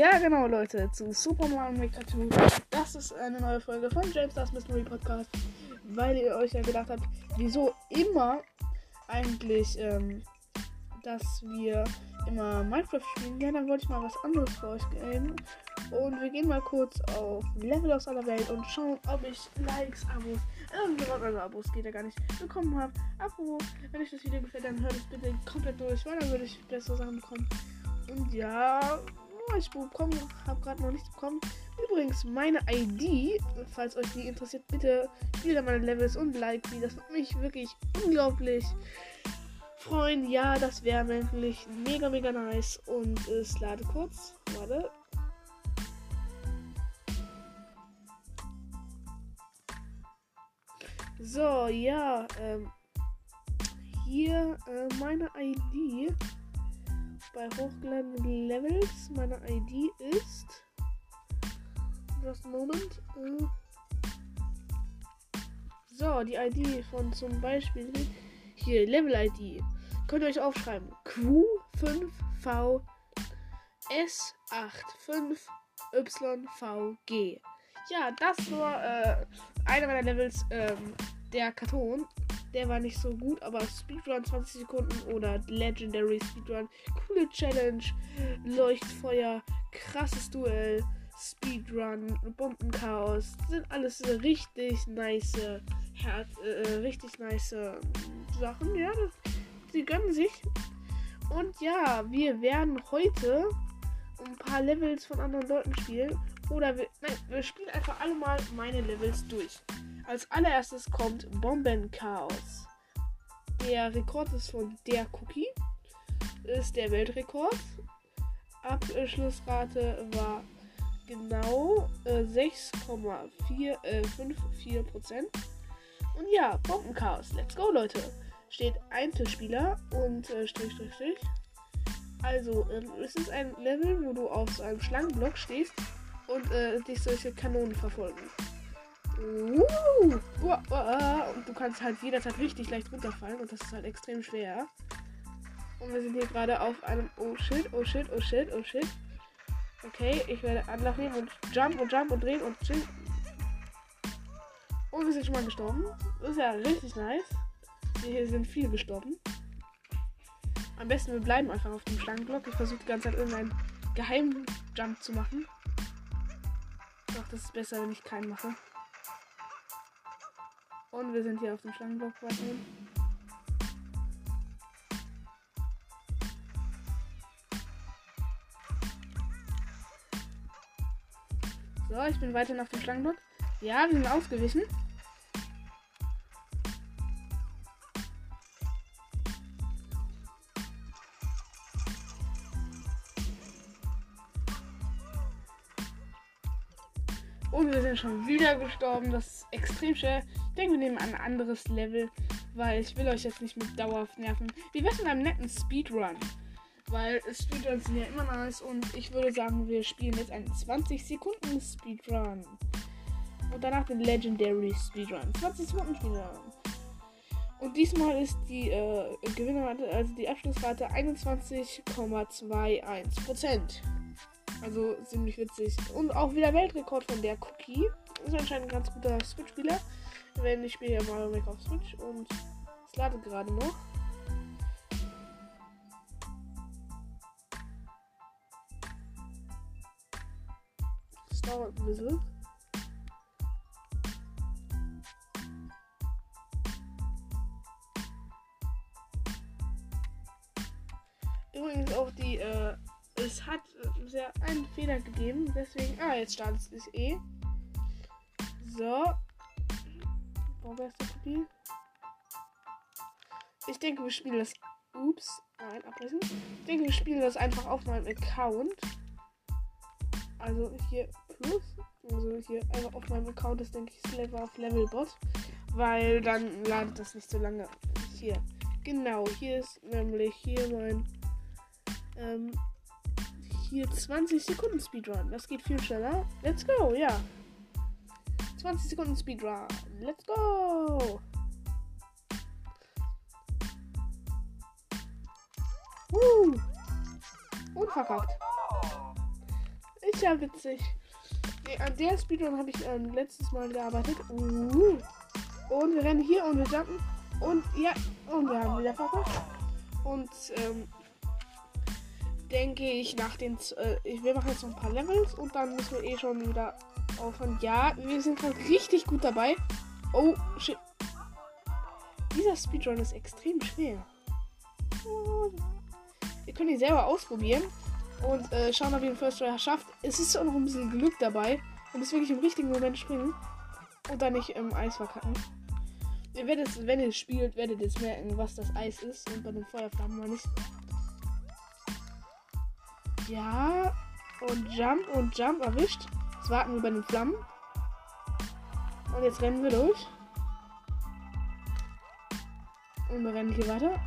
Ja, genau, Leute, zu Super Mario Maker 2. Das ist eine neue Folge von James Das Mystery Podcast, weil ihr euch ja gedacht habt, wieso immer eigentlich, ähm, dass wir immer Minecraft spielen. Ja, dann wollte ich mal was anderes für euch geben. Und wir gehen mal kurz auf Level aus aller Welt und schauen, ob ich Likes, Abos, irgendwas, also Abos geht ja gar nicht, bekommen habe. Apropos, wenn euch das Video gefällt, dann hört es bitte komplett durch, weil dann würde ich bessere Sachen bekommen. Und ja, ich bekomme, habe gerade noch nichts bekommen. Übrigens, meine ID, falls euch die interessiert, bitte spielt da meine Levels und like die. Das würde mich wirklich unglaublich freuen. Ja, das wäre wirklich mega, mega nice. Und es lade kurz. Warte. So, ja, ähm, hier äh, meine ID bei hochgeladenen Levels. Meine ID ist. Just moment. Äh, so, die ID von zum Beispiel hier Level ID. Könnt ihr euch aufschreiben. Q5V S85YVG. Ja, das war äh, einer meiner Levels. Ähm, der Karton, der war nicht so gut, aber Speedrun 20 Sekunden oder Legendary Speedrun, coole Challenge, Leuchtfeuer, krasses Duell, Speedrun, Bombenchaos, sind alles richtig nice, Her äh, richtig nice Sachen, ja, sie gönnen sich. Und ja, wir werden heute ein paar Levels von anderen Leuten spielen. Oder wir, nein, wir spielen einfach alle mal meine Levels durch. Als allererstes kommt Bombenchaos. Der Rekord ist von der Cookie. Ist der Weltrekord. Abschlussrate war genau äh, 6,454% äh, Und ja, Bombenchaos. Let's go, Leute. Steht Einzelspieler und äh, Strich, Strich, Strich. Also, ähm, es ist ein Level, wo du auf so einem Schlangenblock stehst und äh, dich solche Kanonen verfolgen. Uh, uh, uh, und du kannst halt jederzeit richtig leicht runterfallen und das ist halt extrem schwer. Und wir sind hier gerade auf einem. Oh shit, oh shit, oh shit, oh shit. Okay, ich werde Anlauf nehmen und jump und jump und drehen und chill. Und wir sind schon mal gestorben. Das ist ja richtig nice. Wir hier sind viel gestorben. Am besten wir bleiben einfach auf dem Schlangenblock. Ich versuche die ganze Zeit irgendeinen Geheimjump zu machen. Doch, das ist besser, wenn ich keinen mache. Und wir sind hier auf dem Schlangenblock weiterhin. So, ich bin weiter auf dem Schlangenblock. Ja, wir sind ausgewichen. Und wir sind schon wieder gestorben. Das ist extrem schwer. Ich denke, wir nehmen ein anderes Level, weil ich will euch jetzt nicht mit dauerhaft nerven. Wie wär's mit einem netten Speedrun? Weil Speedruns sind ja immer nice und ich würde sagen, wir spielen jetzt einen 20 Sekunden Speedrun. Und danach den Legendary Speedrun. 20 Sekunden Speedrun. Und diesmal ist die äh, Gewinnerrate, also die Abschlussrate 21,21%. Also ziemlich witzig. Und auch wieder Weltrekord von der Cookie. Ist anscheinend ein ganz guter Switch-Spieler. Wenn ich spiele ja Mario Maker auf Switch und es ladet gerade noch. Es dauert ein bisschen. Übrigens auch die, äh, es hat äh, einen Fehler gegeben, deswegen, ah, jetzt startet es eh. So, Baubeste Kopie. Ich denke, wir spielen das. Ups. Nein, abbrechen. Ich denke, wir spielen das einfach auf meinem Account. Also hier plus. Also hier einfach auf meinem Account ist, denke ich, Slaver auf Levelbot. Weil dann ladet das nicht so lange. Hier. Genau, hier ist nämlich hier mein. Ähm, hier 20 Sekunden Speedrun. Das geht viel schneller. Let's go, ja. 20 Sekunden Speedrun. Let's go! Woo! Und verkackt. ist ja witzig. An der Speedrun habe ich ähm, letztes Mal gearbeitet. Uh. Und wir rennen hier und wir jumpen. Und ja, und wir haben wieder verpasst. Und ähm, denke ich, nach den. Äh, wir machen jetzt noch ein paar Levels und dann müssen wir eh schon wieder aufhören. Ja, wir sind halt richtig gut dabei. Oh, shit. Dieser Speedrun ist extrem schwer. Ihr könnt ihn selber ausprobieren und äh, schauen, ob ihr den First Try schafft. Es ist auch noch ein bisschen Glück dabei. Und es wirklich im richtigen Moment springen. Und dann nicht im Eis verkacken. Ihr werdet, wenn ihr spielt, werdet ihr merken, was das Eis ist. Und bei den Feuerflammen mal nicht. Ja. Und Jump und Jump erwischt. Jetzt warten wir bei den Flammen. Und jetzt rennen wir durch. Und wir rennen hier weiter.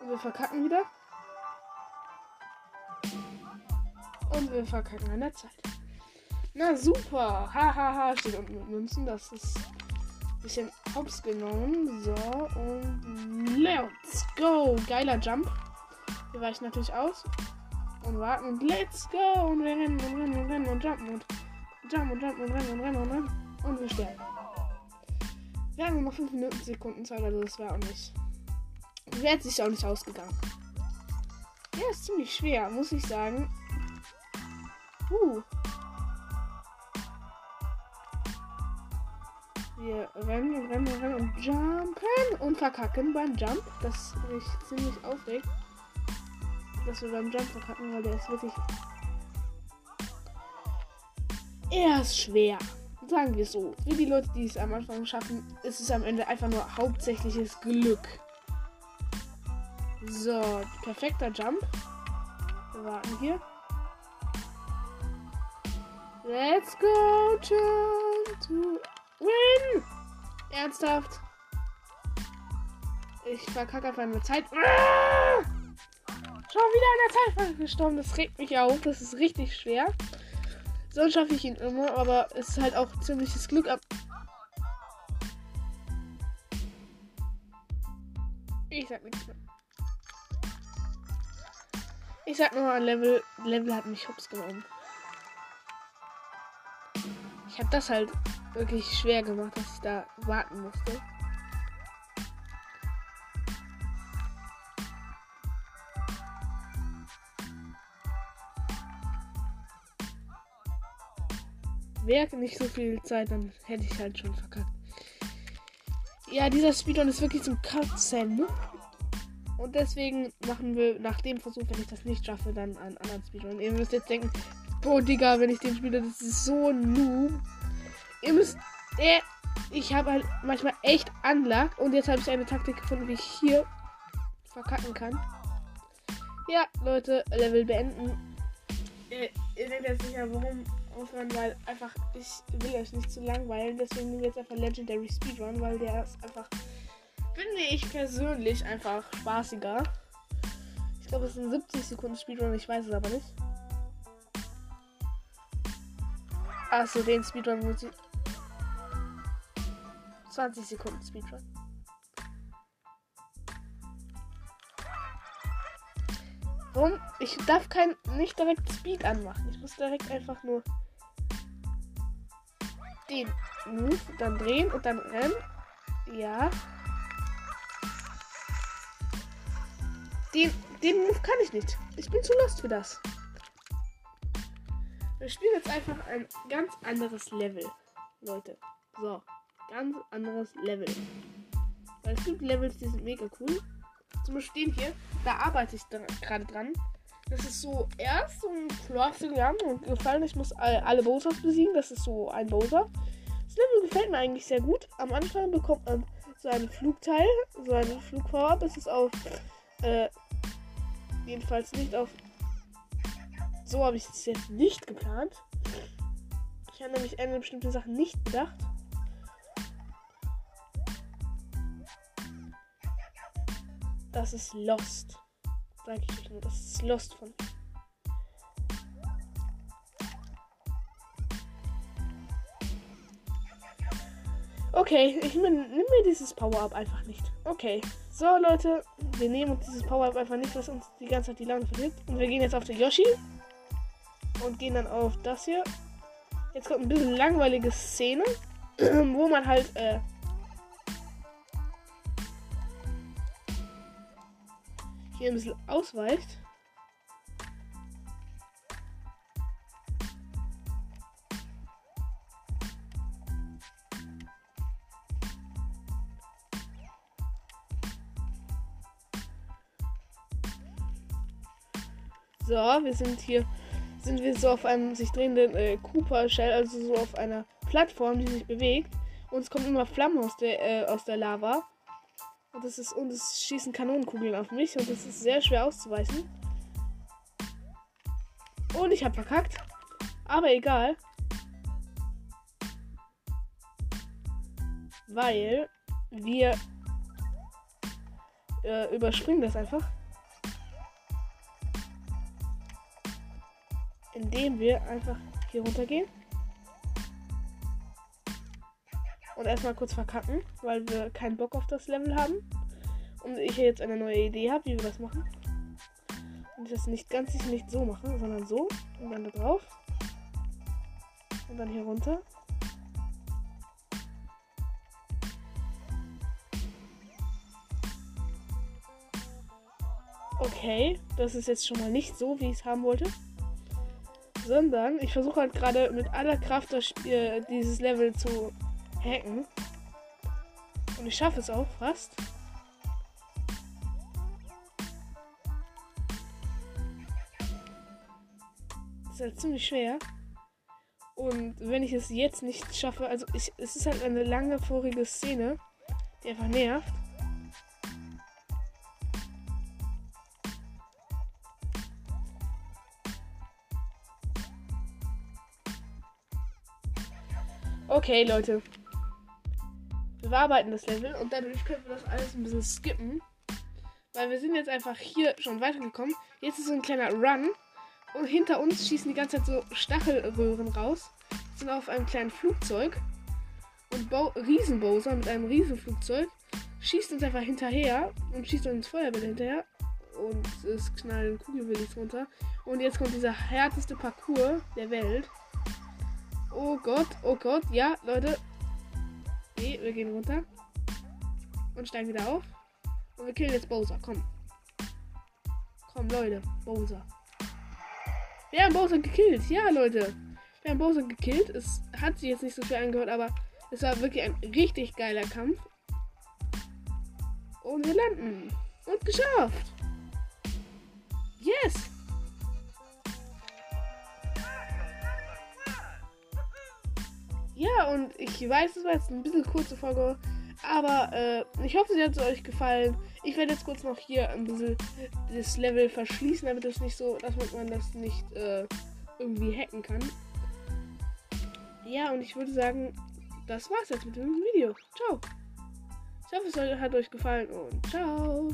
Und wir verkacken wieder. Und wir verkacken an der Zeit. Na super. Hahaha. Ha, ha. Steht unten mit Münzen. Das ist ein bisschen hops genommen. So. Und let's go. Geiler Jump. Wir weichen natürlich aus. Und warten. Und let's go. Und wir rennen und rennen und rennen und jumpen. Und jumpen und jumpen und rennen und rennen und rennen. Und wir sterben. Wir haben noch 5 Minuten Sekunden Zeit. Also das wäre auch nicht. Wäre sich auch nicht ausgegangen. Ja, ist ziemlich schwer, muss ich sagen. Uh. Wir rennen und rennen und rennen und jumpen und verkacken beim Jump. Das mich ziemlich aufregt. Dass wir beim Jump verkacken, weil der ist wirklich. Er ist schwer. Sagen wir so. Für die Leute, die es am Anfang schaffen, ist es am Ende einfach nur hauptsächliches Glück. So, perfekter Jump. Wir warten hier. Let's go, jump to win! Ernsthaft? Ich verkacke einfach eine Zeit. Ah! Schon wieder an der Zeit gestorben. Das regt mich auf. Das ist richtig schwer. Sonst schaffe ich ihn immer, aber es ist halt auch ziemliches Glück ab. Ich sag nichts mehr. Ich sag nur, Level, Level hat mich hops genommen. Ich habe das halt wirklich schwer gemacht, dass ich da warten musste. Wäre nicht so viel Zeit, dann hätte ich halt schon verkackt. Ja, dieser Speedrun ist wirklich zum Katzen. Und deswegen machen wir nach dem Versuch, wenn ich das nicht schaffe, dann einen anderen Speedrun. Ihr müsst jetzt denken, boah, Digga, wenn ich den spiele, das ist so noob. Ihr müsst, äh, ich habe halt manchmal echt Unluck. Und jetzt habe ich eine Taktik gefunden, wie ich hier verkacken kann. Ja, Leute, Level beenden. Ihr, ihr seht jetzt sicher, warum aufhören, weil einfach, ich will euch nicht zu langweilen. Deswegen nehmen wir jetzt einfach Legendary Speedrun, weil der ist einfach finde ich persönlich einfach spaßiger. Ich glaube, es sind 70 Sekunden Speedrun, ich weiß es aber nicht. Achso, den Speedrun muss ich. 20 Sekunden Speedrun. Warum? Ich darf kein nicht direkt Speed anmachen. Muss direkt einfach nur den Move, dann drehen und dann rennen. Ja. Den, den Move kann ich nicht. Ich bin zu lost für das. Wir spielen jetzt einfach ein ganz anderes Level. Leute. So. Ganz anderes Level. Weil es gibt Levels, die sind mega cool. Zum Beispiel hier. Da arbeite ich gerade dran. Das ist so erst ein Crossing und gefallen. Ich muss alle, Bosas besiegen. Das ist so ein Bosa. Das Level gefällt mir eigentlich sehr gut. Am Anfang bekommt man so ein Flugteil, so ein Flugpower. Das ist auf äh, jedenfalls nicht auf. So habe ich es jetzt nicht geplant. Ich habe nämlich eine bestimmte Sache nicht bedacht. Das ist Lost. Ich euch nur, das ist Lost von. Okay, ich nimm mir dieses Power-Up einfach nicht. Okay. So, Leute, wir nehmen uns dieses Power-Up einfach nicht, was uns die ganze Zeit die Laune verliert. Und wir gehen jetzt auf den Yoshi. Und gehen dann auf das hier. Jetzt kommt ein bisschen langweilige Szene, wo man halt, äh, hier ein bisschen ausweicht. So, wir sind hier, sind wir so auf einem sich drehenden äh, Cooper Shell, also so auf einer Plattform, die sich bewegt. Und es kommen immer Flammen aus der, äh, aus der Lava. Und es ist, und es schießen Kanonenkugeln auf mich und es ist sehr schwer auszuweichen. Und ich habe verkackt. Aber egal. Weil wir äh, überspringen das einfach. indem wir einfach hier runter Und erstmal kurz verkacken, weil wir keinen Bock auf das Level haben. Und ich jetzt eine neue Idee habe, wie wir das machen. Und das nicht ganz nicht so machen, sondern so. Und dann da drauf. Und dann hier runter. Okay, das ist jetzt schon mal nicht so, wie ich es haben wollte sondern ich versuche halt gerade mit aller Kraft das Spiel, dieses Level zu hacken. Und ich schaffe es auch fast. Das ist halt ziemlich schwer. Und wenn ich es jetzt nicht schaffe, also ich, es ist halt eine lange vorige Szene, die einfach nervt. Okay, Leute. Bearbeiten das Level und dadurch können wir das alles ein bisschen skippen. Weil wir sind jetzt einfach hier schon weitergekommen. Jetzt ist so ein kleiner Run. Und hinter uns schießen die ganze Zeit so Stachelröhren raus. Wir sind auf einem kleinen Flugzeug. Und Bo Riesenbowser mit einem Riesenflugzeug schießt uns einfach hinterher und schießt uns Feuerbälle hinterher. Und es knallen Kugelwillis runter. Und jetzt kommt dieser härteste Parcours der Welt. Oh Gott, oh Gott. Ja, Leute. Okay, wir gehen runter. Und steigen wieder auf. Und wir killen jetzt Bowser. Komm. Komm, Leute. Bowser. Wir haben Bowser gekillt. Ja, Leute. Wir haben Bowser gekillt. Es hat sich jetzt nicht so schwer angehört, aber es war wirklich ein richtig geiler Kampf. Und wir landen. Und geschafft. Yes. Ja, und ich weiß, es war jetzt ein bisschen kurze Folge, aber äh, ich hoffe, sie hat euch gefallen. Ich werde jetzt kurz noch hier ein bisschen das Level verschließen, damit es nicht so, dass man das nicht äh, irgendwie hacken kann. Ja, und ich würde sagen, das war's jetzt mit dem Video. Ciao. Ich hoffe, es hat euch gefallen und ciao.